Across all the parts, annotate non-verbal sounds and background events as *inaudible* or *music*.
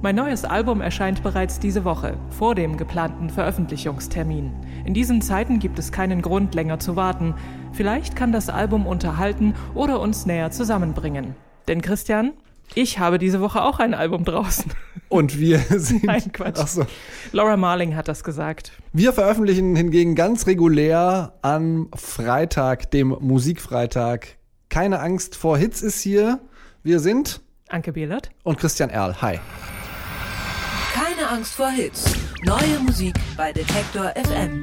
Mein neues Album erscheint bereits diese Woche, vor dem geplanten Veröffentlichungstermin. In diesen Zeiten gibt es keinen Grund, länger zu warten. Vielleicht kann das Album unterhalten oder uns näher zusammenbringen. Denn Christian, ich habe diese Woche auch ein Album draußen. *laughs* Und wir *laughs* sind. Nein, Quatsch. Ach so. Laura Marling hat das gesagt. Wir veröffentlichen hingegen ganz regulär am Freitag, dem Musikfreitag. Keine Angst vor Hits ist hier. Wir sind Anke Behlert und Christian Erl. Hi. Keine Angst vor Hits. Neue Musik bei Detektor FM.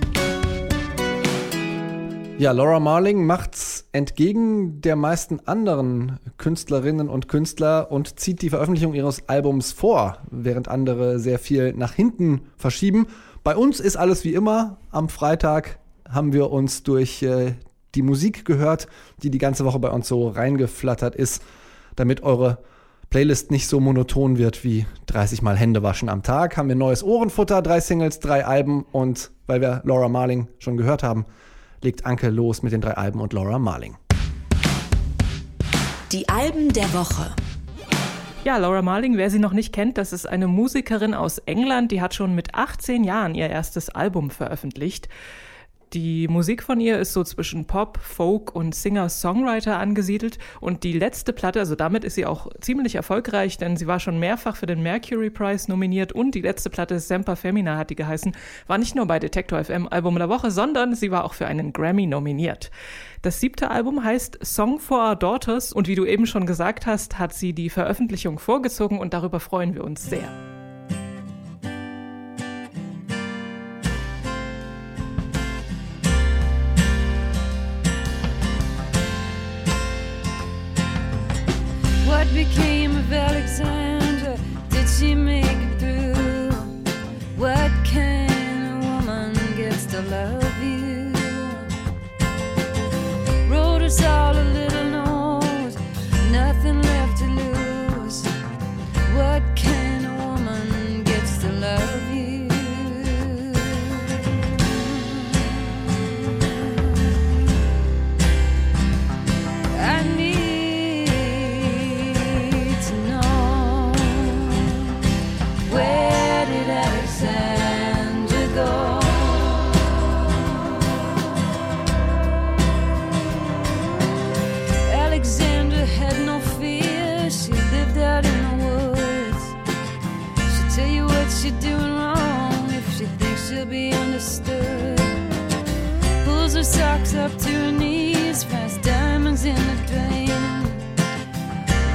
Ja, Laura Marling macht's entgegen der meisten anderen Künstlerinnen und Künstler und zieht die Veröffentlichung ihres Albums vor, während andere sehr viel nach hinten verschieben. Bei uns ist alles wie immer. Am Freitag haben wir uns durch äh, die Musik gehört, die die ganze Woche bei uns so reingeflattert ist, damit eure Playlist nicht so monoton wird wie 30 Mal Hände waschen am Tag, haben wir neues Ohrenfutter, drei Singles, drei Alben und weil wir Laura Marling schon gehört haben, legt Anke los mit den drei Alben und Laura Marling. Die Alben der Woche. Ja, Laura Marling, wer sie noch nicht kennt, das ist eine Musikerin aus England, die hat schon mit 18 Jahren ihr erstes Album veröffentlicht. Die Musik von ihr ist so zwischen Pop, Folk und Singer-Songwriter angesiedelt. Und die letzte Platte, also damit ist sie auch ziemlich erfolgreich, denn sie war schon mehrfach für den Mercury Prize nominiert. Und die letzte Platte, Semper Femina hat die geheißen, war nicht nur bei Detector FM Album der Woche, sondern sie war auch für einen Grammy nominiert. Das siebte Album heißt Song for Our Daughters und wie du eben schon gesagt hast, hat sie die Veröffentlichung vorgezogen und darüber freuen wir uns sehr. Be understood pulls her socks up to her knees, finds diamonds in the drain.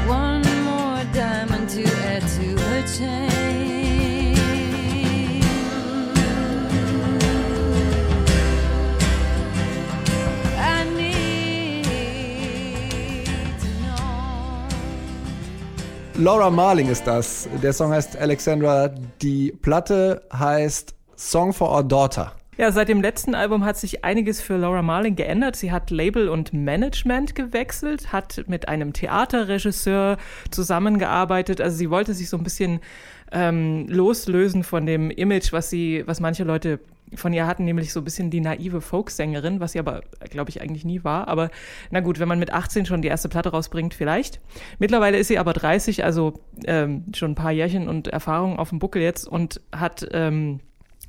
One more diamond to add to her chain. Laura Marling ist das. Der Song heißt Alexandra. Die Platte heißt Song for Our Daughter. Ja, seit dem letzten Album hat sich einiges für Laura Marling geändert. Sie hat Label und Management gewechselt, hat mit einem Theaterregisseur zusammengearbeitet. Also sie wollte sich so ein bisschen ähm, loslösen von dem Image, was sie, was manche Leute von ihr hatten, nämlich so ein bisschen die naive Folksängerin, was sie aber, glaube ich, eigentlich nie war. Aber na gut, wenn man mit 18 schon die erste Platte rausbringt, vielleicht. Mittlerweile ist sie aber 30, also ähm, schon ein paar Jährchen und Erfahrung auf dem Buckel jetzt und hat ähm,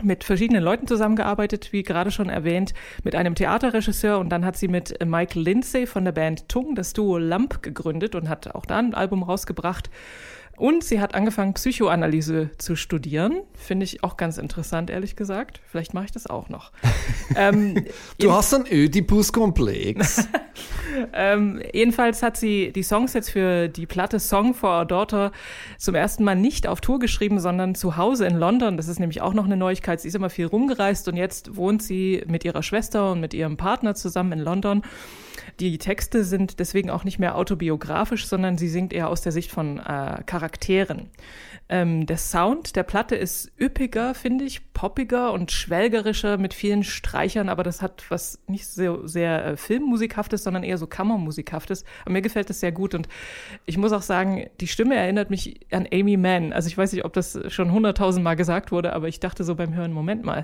mit verschiedenen Leuten zusammengearbeitet, wie gerade schon erwähnt, mit einem Theaterregisseur und dann hat sie mit Michael Lindsay von der Band Tung das Duo Lamp gegründet und hat auch da ein Album rausgebracht. Und sie hat angefangen, Psychoanalyse zu studieren. Finde ich auch ganz interessant, ehrlich gesagt. Vielleicht mache ich das auch noch. *laughs* ähm, Du hast einen Oedipus-Komplex. *laughs* ähm, jedenfalls hat sie die Songs jetzt für die Platte Song for Our Daughter zum ersten Mal nicht auf Tour geschrieben, sondern zu Hause in London. Das ist nämlich auch noch eine Neuigkeit. Sie ist immer viel rumgereist und jetzt wohnt sie mit ihrer Schwester und mit ihrem Partner zusammen in London. Die Texte sind deswegen auch nicht mehr autobiografisch, sondern sie singt eher aus der Sicht von äh, Charakteren. Ähm, der Sound der Platte ist üppiger, finde ich, poppiger und schwelgerischer mit vielen Streichern, aber das hat was nicht so sehr äh, Filmmusikhaftes, sondern eher so Kammermusikhaftes. Aber mir gefällt das sehr gut und ich muss auch sagen, die Stimme erinnert mich an Amy Mann. Also ich weiß nicht, ob das schon hunderttausend Mal gesagt wurde, aber ich dachte so beim Hören, Moment mal.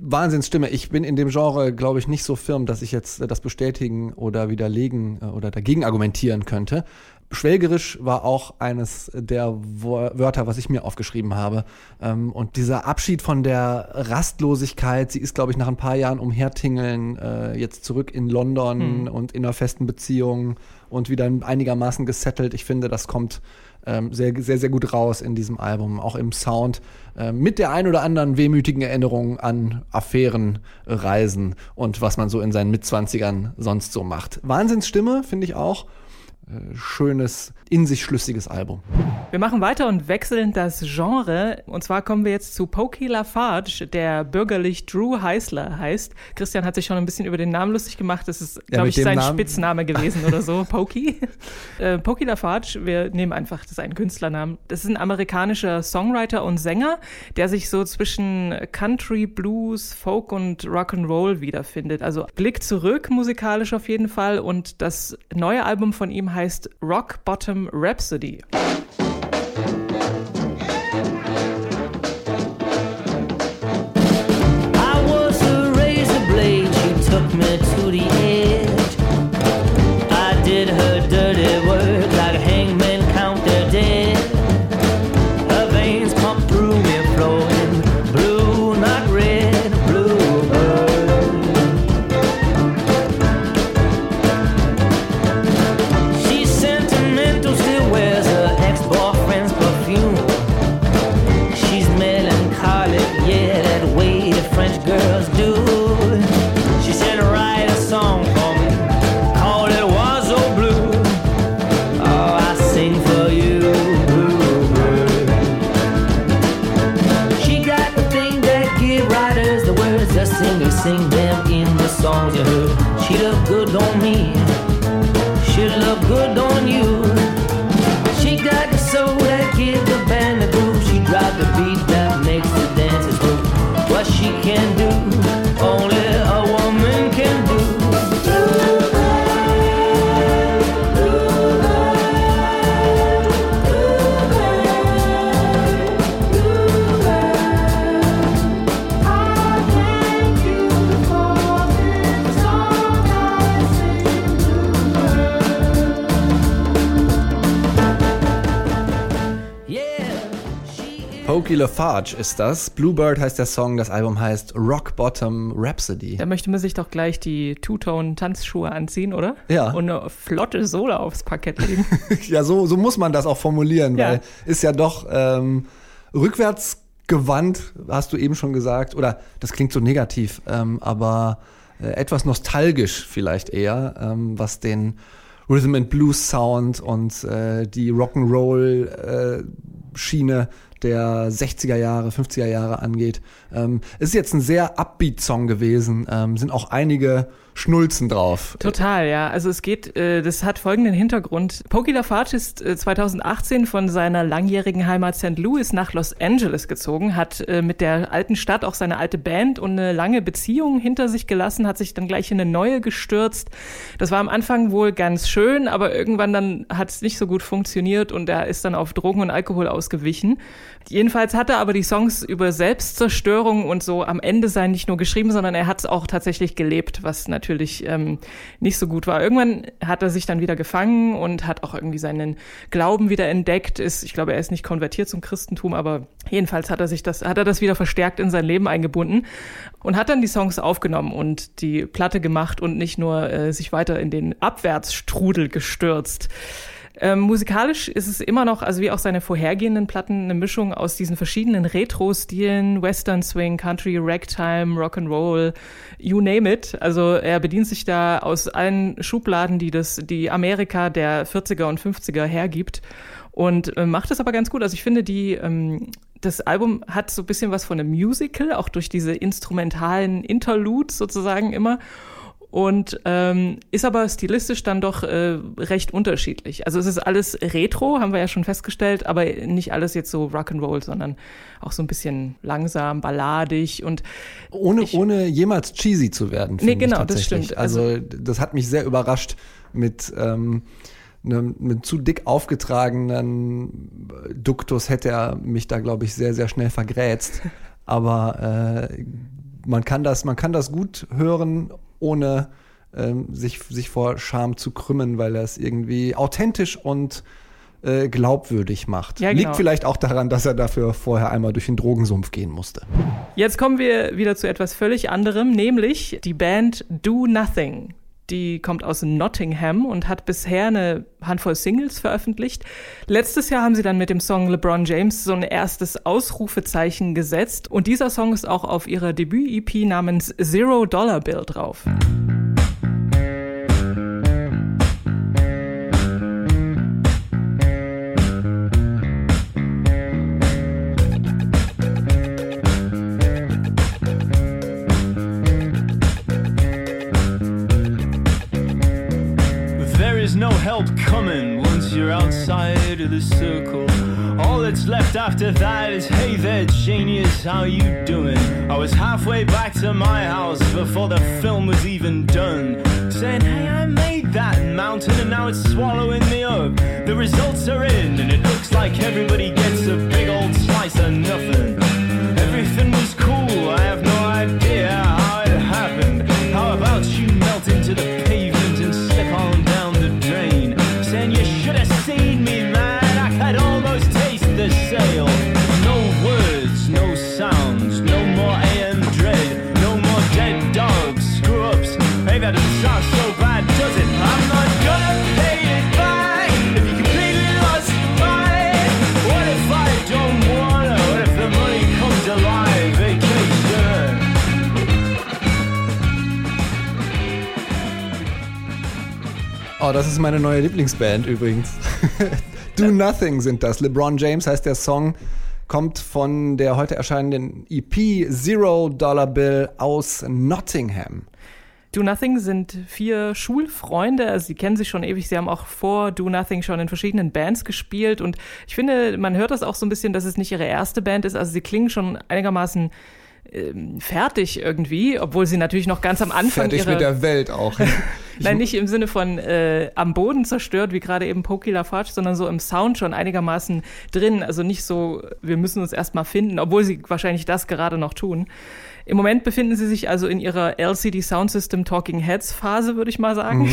Wahnsinnsstimme. Ich bin in dem Genre, glaube ich, nicht so firm, dass ich jetzt äh, das bestätigen oder widerlegen äh, oder dagegen argumentieren könnte. Schwelgerisch war auch eines der Wörter, was ich mir aufgeschrieben habe. Ähm, und dieser Abschied von der Rastlosigkeit, sie ist, glaube ich, nach ein paar Jahren umhertingeln, äh, jetzt zurück in London Hm. und in einer festen Beziehung und wieder einigermaßen gesettelt. Ich finde, das kommt ähm, sehr, sehr, sehr gut raus in diesem Album, auch im Sound, äh, mit der ein oder anderen wehmütigen Erinnerung an Affären, Reisen und was man so in seinen Mitzwanzigern sonst so macht. Wahnsinnsstimme, finde ich auch. Äh, schönes, in sich schlüssiges Album. Wir machen weiter und wechseln das Genre. Und zwar kommen wir jetzt zu Pokey Lafarge, der bürgerlich Drew Heisler heißt. Christian hat sich schon ein bisschen über den Namen lustig gemacht. Das ist, glaube mit ich, sein Namen- Spitzname *laughs* gewesen oder so, Pokey. Äh, Pokey Lafarge, wir nehmen einfach, das ist ein Künstlernamen. Das ist ein amerikanischer Songwriter und Sänger, der sich so zwischen Country, Blues, Folk und Rock'n'Roll wiederfindet. Also Blick zurück musikalisch auf jeden Fall. Und das neue Album von ihm heißt Rock Bottom Rhapsody. Lafarge ist das. Bluebird heißt der Song, das Album heißt Rock Bottom Rhapsody. Da möchte man sich doch gleich die Two-Tone-Tanzschuhe anziehen, oder? Ja. Und eine flotte Sohle aufs Parkett legen. *laughs* Ja, so, so muss man das auch formulieren, Ja. weil ist ja doch ähm, rückwärts gewandt, hast du eben schon gesagt, oder das klingt so negativ, ähm, aber äh, etwas nostalgisch vielleicht eher, ähm, was den Rhythm and Blues Sound und äh, die Rock'n'Roll äh, Schiene der 60er Jahre, 50er Jahre angeht. Ähm, ist jetzt ein sehr upbeat Song gewesen, ähm, sind auch einige Schnulzen drauf. Total, ja. Also es geht, äh, das hat folgenden Hintergrund. Pokey Lafarge ist äh, 2018 von seiner langjährigen Heimat St. Louis nach Los Angeles gezogen, hat äh, mit der alten Stadt auch seine alte Band und eine lange Beziehung hinter sich gelassen, hat sich dann gleich in eine neue gestürzt. Das war am Anfang wohl ganz schön, aber irgendwann dann hat es nicht so gut funktioniert und er ist dann auf Drogen und Alkohol ausgewichen. Jedenfalls hat er aber die Songs über Selbstzerstörung und so am Ende sein nicht nur geschrieben, sondern er hat es auch tatsächlich gelebt, was natürlich ähm, nicht so gut war. Irgendwann hat er sich dann wieder gefangen und hat auch irgendwie seinen Glauben wieder entdeckt. Ist, ich glaube, er ist nicht konvertiert zum Christentum, aber jedenfalls hat er sich das, hat er das wieder verstärkt in sein Leben eingebunden und hat dann die Songs aufgenommen und die Platte gemacht und nicht nur äh, sich weiter in den Abwärtsstrudel gestürzt. Ähm, musikalisch ist es immer noch, also wie auch seine vorhergehenden Platten, eine Mischung aus diesen verschiedenen Retro-Stilen, Western Swing, Country, Ragtime, Rock'n'Roll, you name it. Also er bedient sich da aus allen Schubladen, die das, die Amerika der 40er und 50er hergibt und äh, macht es aber ganz gut. Also ich finde, die, ähm, das Album hat so ein bisschen was von einem Musical, auch durch diese instrumentalen Interludes sozusagen immer und ähm, ist aber stilistisch dann doch äh, recht unterschiedlich. Also es ist alles Retro, haben wir ja schon festgestellt, aber nicht alles jetzt so Rock'n'Roll, sondern auch so ein bisschen langsam, balladig und Ohne, Ich- ohne jemals cheesy zu werden. Nee, genau, das stimmt. Also, das hat mich sehr überrascht mit ähm, einem, mit zu dick aufgetragenen Duktus hätte er mich da, glaube ich, sehr, sehr schnell vergrätzt. *laughs* Aber äh, man kann das, man kann das gut hören, ohne ähm, sich, sich vor Scham zu krümmen, weil er es irgendwie authentisch und äh, glaubwürdig macht. Ja, genau. Liegt vielleicht auch daran, dass er dafür vorher einmal durch den Drogensumpf gehen musste. Jetzt kommen wir wieder zu etwas völlig anderem, nämlich die Band Do Nothing. Die kommt aus Nottingham und hat bisher eine Handvoll Singles veröffentlicht. Letztes Jahr haben sie dann mit dem Song LeBron James so ein erstes Ausrufezeichen gesetzt. Und dieser Song ist auch auf ihrer Debüt-EP namens Zero Dollar Bill drauf. No help coming once you're outside of the circle. All that's left after that is, hey there, genius, how you doing? I was halfway back to my house before the film was even done. Saying, hey, I made that mountain and now it's swallowing me up. The results are in and it looks like everybody gets a big old slice of nothing. Everything was Oh, das ist meine neue Lieblingsband übrigens. *laughs* Do Nothing sind das. LeBron James heißt der Song, kommt von der heute erscheinenden EP Zero Dollar Bill aus Nottingham. Do Nothing sind vier Schulfreunde, also sie kennen sich schon ewig, sie haben auch vor Do Nothing schon in verschiedenen Bands gespielt und ich finde, man hört das auch so ein bisschen, dass es nicht ihre erste Band ist, also sie klingen schon einigermaßen ähm, fertig irgendwie, obwohl sie natürlich noch ganz am Anfang Fertig ihrer... mit der Welt auch. *laughs* Nein, nicht im Sinne von äh, am Boden zerstört, wie gerade eben Pokey Lafarge, sondern so im Sound schon einigermaßen drin. Also nicht so, wir müssen uns erstmal finden, obwohl sie wahrscheinlich das gerade noch tun. Im Moment befinden sie sich also in ihrer LCD Sound System Talking Heads Phase, würde ich mal sagen.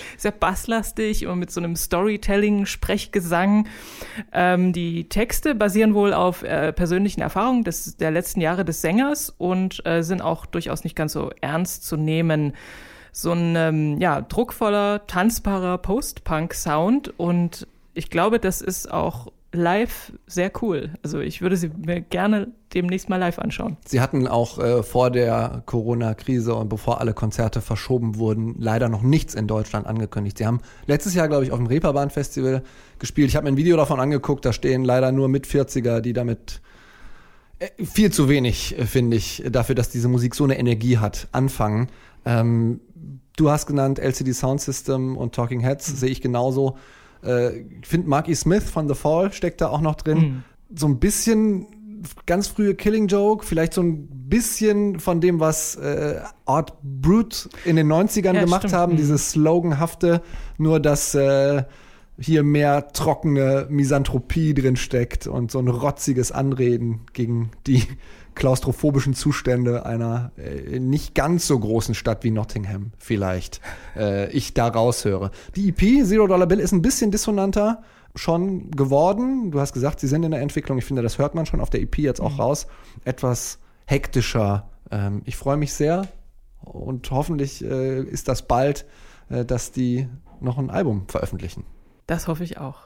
*laughs* Sehr basslastig und mit so einem Storytelling, Sprechgesang. Ähm, die Texte basieren wohl auf äh, persönlichen Erfahrungen des, der letzten Jahre des Sängers und äh, sind auch durchaus nicht ganz so ernst zu nehmen so ein ähm, ja, druckvoller, tanzbarer Post-Punk-Sound und ich glaube, das ist auch live sehr cool. Also ich würde sie mir gerne demnächst mal live anschauen. Sie hatten auch äh, vor der Corona-Krise und bevor alle Konzerte verschoben wurden, leider noch nichts in Deutschland angekündigt. Sie haben letztes Jahr, glaube ich, auf dem Reeperbahn-Festival gespielt. Ich habe mir ein Video davon angeguckt, da stehen leider nur mit 40er, die damit äh, viel zu wenig, äh, finde ich, dafür, dass diese Musik so eine Energie hat, anfangen. Ähm, du hast genannt LCD Sound System und Talking Heads, sehe ich genauso. Äh, ich finde, Marky Smith von The Fall steckt da auch noch drin. So ein bisschen ganz frühe Killing Joke, vielleicht so ein bisschen von dem, was äh, Art Brute in den 90ern Ja, gemacht stimmt. haben, Mhm. dieses sloganhafte, nur dass äh, hier mehr trockene Misanthropie drin steckt und so ein rotziges Anreden gegen die klaustrophobischen Zustände einer äh, nicht ganz so großen Stadt wie Nottingham vielleicht äh, ich da raushöre. Die EP Zero Dollar Bill ist ein bisschen dissonanter schon geworden. Du hast gesagt, sie sind in der Entwicklung. Ich finde, das hört man schon auf der EP jetzt auch raus. Etwas hektischer. Ähm, ich freue mich sehr und hoffentlich äh, ist das bald, äh, dass die noch ein Album veröffentlichen. Das hoffe ich auch.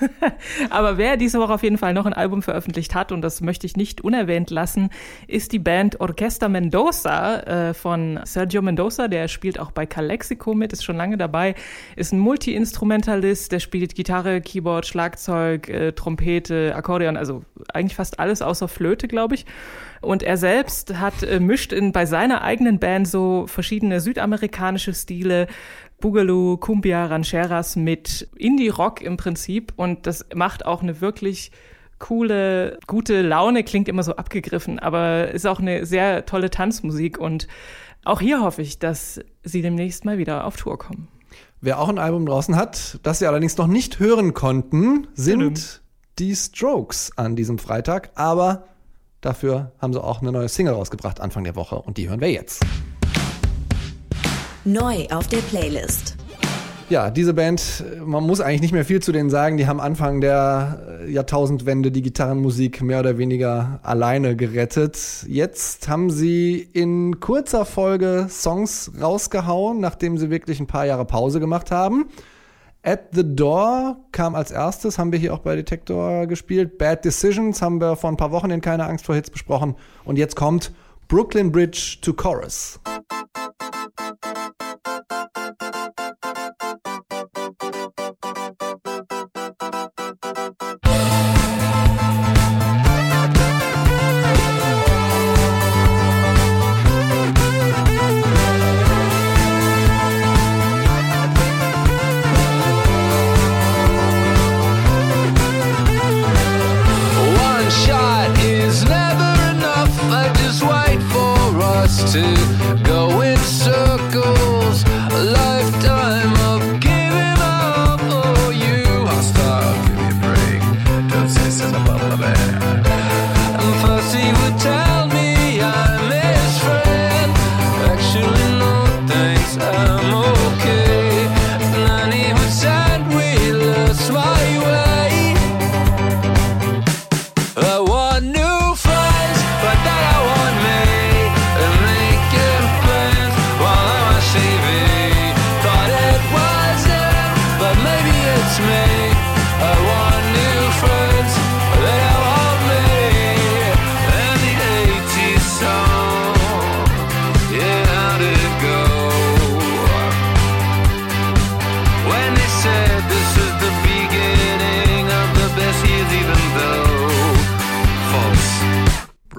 *laughs* Aber wer diese Woche auf jeden Fall noch ein Album veröffentlicht hat, und das möchte ich nicht unerwähnt lassen, ist die Band Orquesta Mendoza äh, von Sergio Mendoza. Der spielt auch bei Calexico mit, ist schon lange dabei, ist ein Multi-Instrumentalist, der spielt Gitarre, Keyboard, Schlagzeug, äh, Trompete, Akkordeon, also eigentlich fast alles außer Flöte, glaube ich. Und er selbst hat äh, mischt in, bei seiner eigenen Band so verschiedene südamerikanische Stile, Boogaloo, Cumbia, Rancheras mit Indie-Rock im Prinzip. Und das macht auch eine wirklich coole, gute Laune, klingt immer so abgegriffen, aber ist auch eine sehr tolle Tanzmusik. Und auch hier hoffe ich, dass sie demnächst mal wieder auf Tour kommen. Wer auch ein Album draußen hat, das wir allerdings noch nicht hören konnten, sind die Strokes an diesem Freitag. Aber Dafür haben sie auch eine neue Single rausgebracht Anfang der Woche und die hören wir jetzt. Neu auf der Playlist. Ja, diese Band, man muss eigentlich nicht mehr viel zu denen sagen. Die haben Anfang der äh, Jahrtausendwende die Gitarrenmusik mehr oder weniger alleine gerettet. Jetzt haben sie in kurzer Folge Songs rausgehauen, nachdem sie wirklich ein paar Jahre Pause gemacht haben. At the Door kam als erstes, haben wir hier auch bei Detektor gespielt. Bad Decisions haben wir vor ein paar Wochen in Keine Angst vor Hits besprochen. Und jetzt kommt Brooklyn Bridge to Chorus.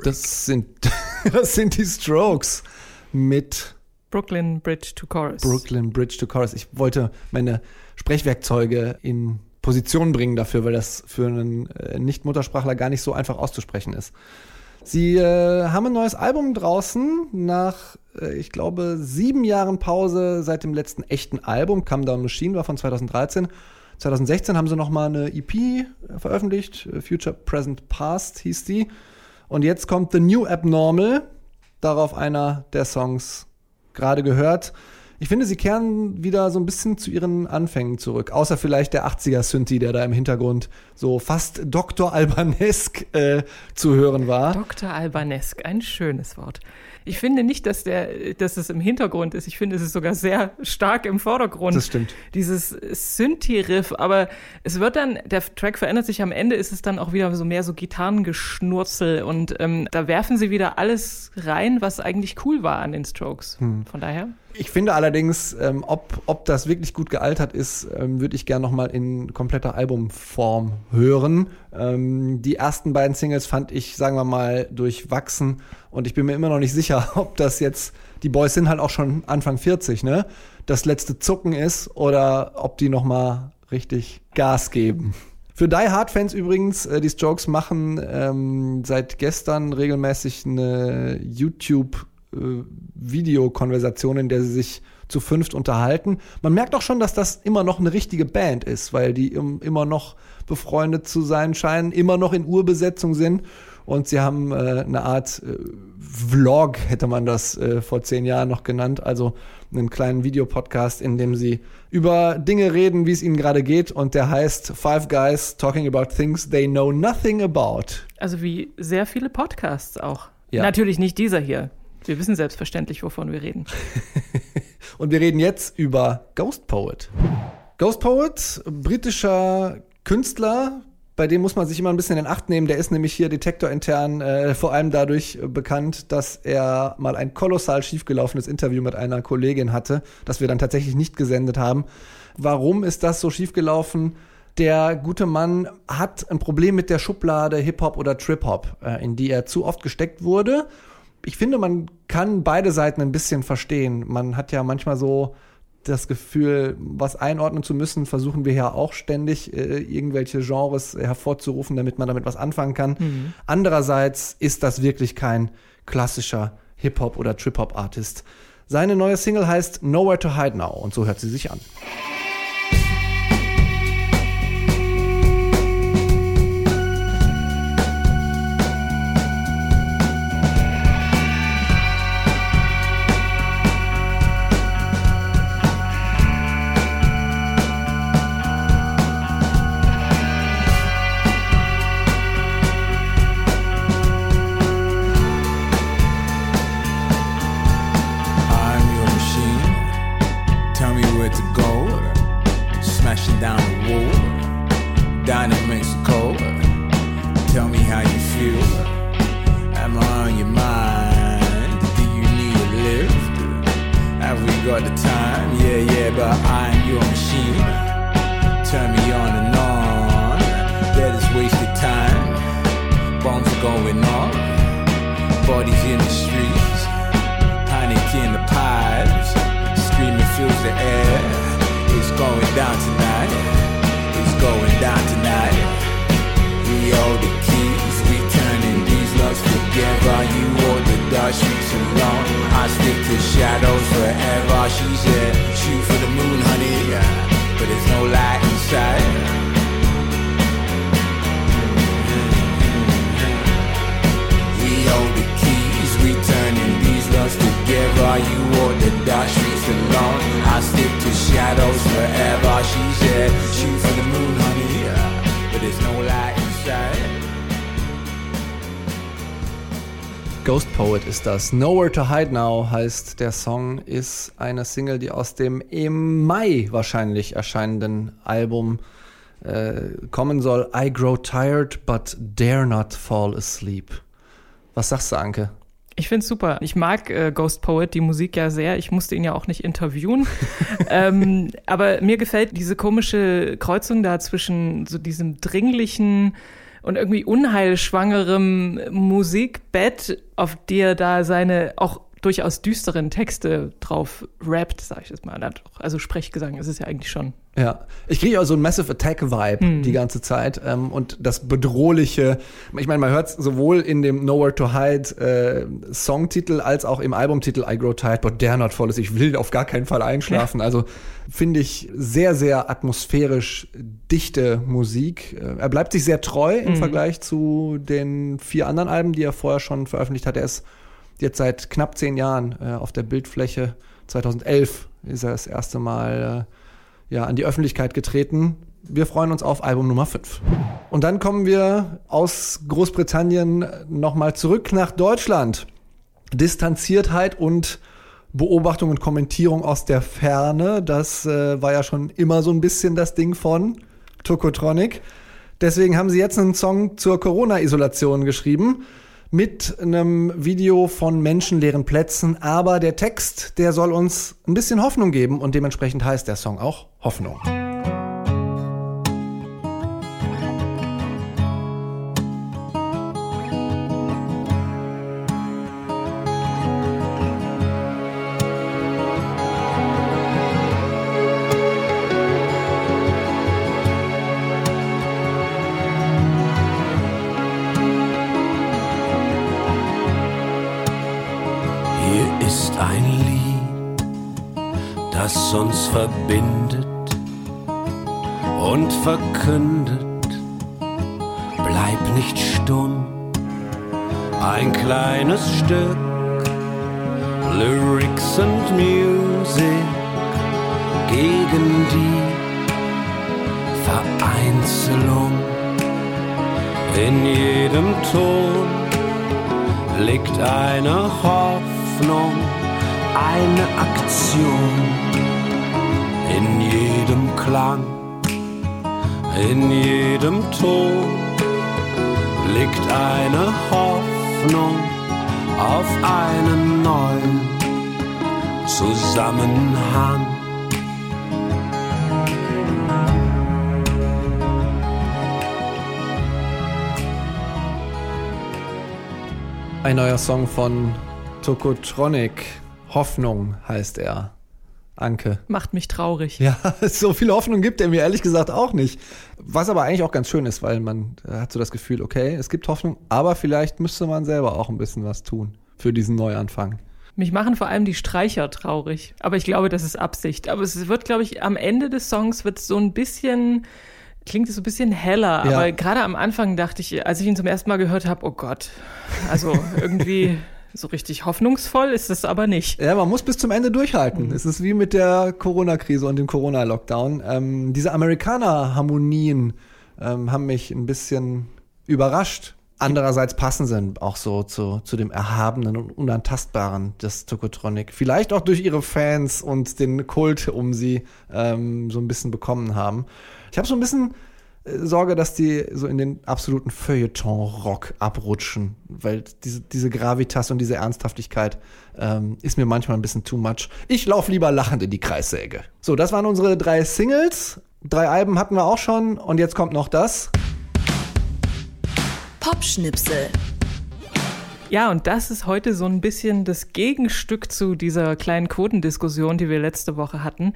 False. Das sind, *laughs* das sind die Strokes mit Brooklyn Bridge to Chorus. Brooklyn Bridge to Chorus. Ich wollte meine Sprechwerkzeuge in Position bringen dafür, weil das für einen äh, Nicht-Muttersprachler gar nicht so einfach auszusprechen ist. Sie äh, haben ein neues Album draußen nach, äh, ich glaube, sieben Jahren Pause seit dem letzten echten Album. Come Down Machine war von 2013. 2016 haben sie nochmal eine EP veröffentlicht. äh, Future Present Past hieß die. Und jetzt kommt The New Abnormal. Darauf einer der Songs gerade gehört. Ich finde, sie kehren wieder so ein bisschen zu ihren Anfängen zurück. Außer vielleicht der 80er-Synthi, der da im Hintergrund so fast Dr. Albanesk äh, zu hören war. Dr. Albanesk, ein schönes Wort. Ich finde nicht, dass, der, dass es im Hintergrund ist. Ich finde, es ist sogar sehr stark im Vordergrund. Das stimmt. Dieses Synthi-Riff. Aber es wird dann, der Track verändert sich am Ende, ist es dann auch wieder so mehr so Gitarrengeschnurzel. Und ähm, da werfen sie wieder alles rein, was eigentlich cool war an den Strokes. Hm. Von daher. Ich finde allerdings, ähm, ob, ob das wirklich gut gealtert ist, ähm, würde ich gerne noch mal in kompletter Albumform hören. Ähm, die ersten beiden Singles fand ich, sagen wir mal, durchwachsen und ich bin mir immer noch nicht sicher, *laughs* ob das jetzt, die Boys sind halt auch schon Anfang 40, ne? Das letzte Zucken ist oder ob die noch mal richtig Gas geben. Für Die Hard Fans übrigens, äh, die Strokes machen ähm, seit gestern regelmäßig eine YouTube Videokonversation, in der sie sich zu fünft unterhalten. Man merkt auch schon, dass das immer noch eine richtige Band ist, weil die im, immer noch befreundet zu sein scheinen, immer noch in Urbesetzung sind. Und sie haben äh, eine Art äh, Vlog, hätte man das äh, vor zehn Jahren noch genannt, also einen kleinen Videopodcast, in dem sie über Dinge reden, wie es ihnen gerade geht. Und der heißt Five Guys Talking About Things They Know Nothing About. Also wie sehr viele Podcasts auch. Ja. Natürlich nicht dieser hier. Wir wissen selbstverständlich, wovon wir reden. *laughs* Und wir reden jetzt über Ghost Poet. Ghost Poet, britischer Künstler, bei dem muss man sich immer ein bisschen in Acht nehmen. Der ist nämlich hier detektorintern äh, vor allem dadurch bekannt, dass er mal ein kolossal schiefgelaufenes Interview mit einer Kollegin hatte, das wir dann tatsächlich nicht gesendet haben. Warum ist das so schiefgelaufen? Der gute Mann hat ein Problem mit der Schublade Hip-Hop oder Trip-Hop, äh, in die er zu oft gesteckt wurde. Ich finde, man kann beide Seiten ein bisschen verstehen. Man hat ja manchmal so das Gefühl, was einordnen zu müssen, versuchen wir ja auch ständig, äh, irgendwelche Genres hervorzurufen, damit man damit was anfangen kann. Andererseits ist das wirklich kein klassischer Hip-Hop oder Trip-Hop-Artist. Seine neue Single heißt Nowhere to Hide Now und so hört sie sich an. Got the time? Yeah, yeah, but I'm your machine. Turn me on and on. That is wasted time. Bombs are going off. Bodies in the streets. Panic in the pipes. Screaming fills the air. It's going down tonight. It's going down tonight. We hold the keys. Dark streets alone. I stick to shadows forever. She said, shoot for the moon, honey. But there's no light inside. We hold the keys, we turning these loves together. You walk the dark streets alone. I stick to shadows forever. She said, shoot for the moon, honey. Ghost Poet ist das. Nowhere to Hide Now heißt der Song, ist eine Single, die aus dem im Mai wahrscheinlich erscheinenden Album äh, kommen soll. I grow tired, but dare not fall asleep. Was sagst du, Anke? Ich find's super. Ich mag äh, Ghost Poet, die Musik ja sehr. Ich musste ihn ja auch nicht interviewen. *laughs* ähm, aber mir gefällt diese komische Kreuzung da zwischen so diesem dringlichen und irgendwie unheilschwangerem Musikbett, auf der da seine auch durchaus düsteren Texte drauf rappt, sag ich jetzt mal. Also Sprechgesang ist es ja eigentlich schon. Ja, ich kriege auch so ein Massive Attack-Vibe Hm. die ganze Zeit. Ähm, und das Bedrohliche, ich meine, man hört es sowohl in dem Nowhere to Hide äh, Songtitel als auch im Albumtitel I Grow Tired, but dare not fall. Ich will auf gar keinen Fall einschlafen. Also finde ich sehr, sehr atmosphärisch dichte Musik. Äh, Er bleibt sich sehr treu im Mhm. Vergleich zu den vier anderen Alben, die er vorher schon veröffentlicht hat. Er ist jetzt seit knapp zehn Jahren äh, auf der Bildfläche. 2011 ist er das erste Mal äh, ja, an die Öffentlichkeit getreten. Wir freuen uns auf Album Nummer 5. Und dann kommen wir aus Großbritannien nochmal zurück nach Deutschland. Distanziertheit und Beobachtung und Kommentierung aus der Ferne, das äh, war ja schon immer so ein bisschen das Ding von Tokotronic. Deswegen haben sie jetzt einen Song zur Corona-Isolation geschrieben mit einem Video von menschenleeren Plätzen, aber der Text, der soll uns ein bisschen Hoffnung geben und dementsprechend heißt der Song auch Hoffnung. Uns verbindet und verkündet, bleib nicht stumm, ein kleines Stück, Lyrics and Music gegen die Vereinzelung. In jedem Ton liegt eine Hoffnung, eine Aktion Klang, in jedem Ton liegt eine Hoffnung auf einen neuen Zusammenhang. Ein neuer Song von Tokotronic. Hoffnung heißt er. Anke. Macht mich traurig. Ja, *laughs* so viel Hoffnung gibt er mir ehrlich gesagt auch nicht. Was aber eigentlich auch ganz schön ist, weil man äh, hat so das Gefühl, okay, es gibt Hoffnung, aber vielleicht müsste man selber auch ein bisschen was tun für diesen Neuanfang. Mich machen vor allem die Streicher traurig. Aber ich glaube, das ist Absicht. Aber es wird, glaube ich, am Ende des Songs wird so ein bisschen, klingt es so ein bisschen heller. Ja. Aber gerade am Anfang dachte ich, als ich ihn zum ersten Mal gehört habe, oh Gott. Also *laughs* irgendwie so richtig hoffnungsvoll ist es aber nicht. Ja, man muss bis zum Ende durchhalten. Es ist wie mit der Corona-Krise und dem Corona-Lockdown. Ähm, diese Amerikaner-Harmonien ähm, haben mich ein bisschen überrascht. Andererseits passen sie auch so zu, zu dem Erhabenen und Unantastbaren des Tokotronic. Vielleicht auch durch ihre Fans und den Kult um sie ähm, so ein bisschen bekommen haben. Ich habe so ein bisschen Sorge, dass die so in den absoluten Feuilleton-Rock abrutschen, weil diese, diese Gravitas und diese Ernsthaftigkeit ähm, ist mir manchmal ein bisschen too much. Ich laufe lieber lachend in die Kreissäge. So, das waren unsere drei Singles. Drei Alben hatten wir auch schon und jetzt kommt noch das. Popschnipsel. Ja, und das ist heute so ein bisschen das Gegenstück zu dieser kleinen Quotendiskussion, die wir letzte Woche hatten.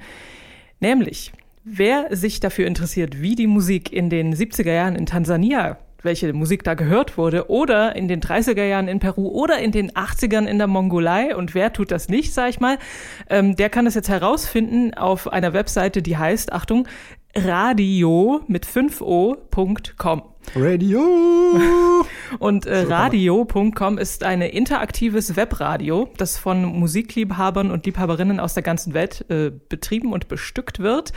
Nämlich, wer sich dafür interessiert, wie die Musik in den 70er Jahren in Tansania, welche Musik da gehört wurde, oder in den 30er Jahren in Peru oder in den 80ern in der Mongolei, und wer tut das nicht, sag ich mal, ähm, der kann das jetzt herausfinden auf einer Webseite, die heißt, Achtung, radio mit 5o.com. Radio! *laughs* Und äh, radio.com ist ein interaktives Webradio, das von Musikliebhabern und Liebhaberinnen aus der ganzen Welt äh, betrieben und bestückt wird.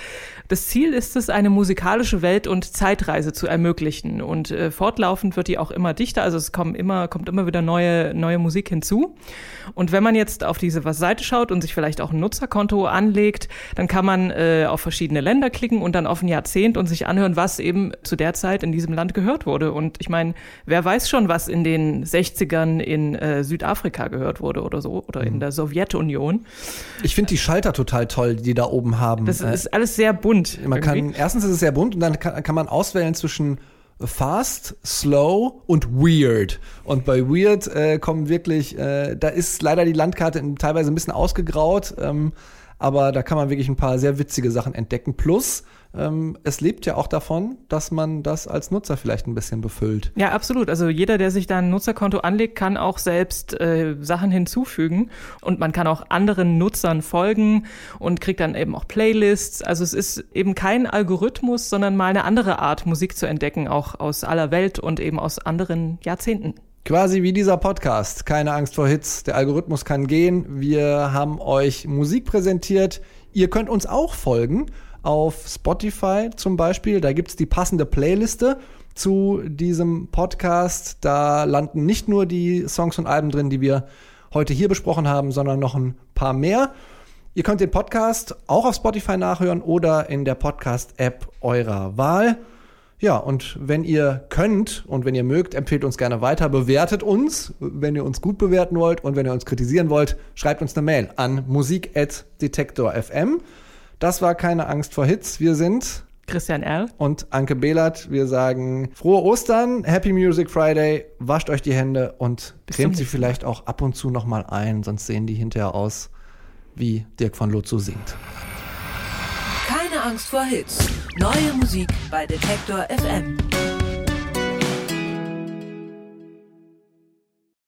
Das Ziel ist es, eine musikalische Welt- und Zeitreise zu ermöglichen. Und äh, fortlaufend wird die auch immer dichter, also es kommen immer, kommt immer wieder neue, neue Musik hinzu. Und wenn man jetzt auf diese Seite schaut und sich vielleicht auch ein Nutzerkonto anlegt, dann kann man äh, auf verschiedene Länder klicken und dann auf ein Jahrzehnt und sich anhören, was eben zu der Zeit in diesem Land gehört wurde. Und ich meine, wer weiß schon, was in den 60ern in äh, Südafrika gehört wurde oder so oder in der Sowjetunion. Ich finde die Schalter total toll, die da oben haben. Das Äh, ist alles sehr bunt. Man kann, erstens ist es sehr bunt und dann kann, kann man auswählen zwischen fast, slow und weird. Und bei weird äh, kommen wirklich, äh, da ist leider die Landkarte in- teilweise ein bisschen ausgegraut, ähm, aber da kann man wirklich ein paar sehr witzige Sachen entdecken. Plus, ähm, es lebt ja auch davon, dass man das als Nutzer vielleicht ein bisschen befüllt. Ja, absolut. Also jeder, der sich da ein Nutzerkonto anlegt, kann auch selbst äh, Sachen hinzufügen und man kann auch anderen Nutzern folgen und kriegt dann eben auch Playlists. Also es ist eben kein Algorithmus, sondern mal eine andere Art, Musik zu entdecken, auch aus aller Welt und eben aus anderen Jahrzehnten. Quasi wie dieser Podcast. Keine Angst vor Hits. Der Algorithmus kann gehen. Wir haben euch Musik präsentiert. Ihr könnt uns auch folgen auf Spotify zum Beispiel. Da gibt's die passende Playliste zu diesem Podcast. Da landen nicht nur die Songs und Alben drin, die wir heute hier besprochen haben, sondern noch ein paar mehr. Ihr könnt den Podcast auch auf Spotify nachhören oder in der Podcast-App eurer Wahl. Ja, und wenn ihr könnt und wenn ihr mögt, empfehlt uns gerne weiter, bewertet uns, wenn ihr uns gut bewerten wollt und wenn ihr uns kritisieren wollt, schreibt uns eine Mail an musik@detektor.fm. Das war keine Angst vor Hits. Wir sind Christian Erl. und Anke Behlert. Wir sagen frohe Ostern, Happy Music Friday, wascht euch die Hände und Bis cremt sie vielleicht auch ab und zu noch mal ein, sonst sehen die hinterher aus, wie Dirk von Lotso singt. Keine Angst vor Hits. Neue Musik bei Detektor FM.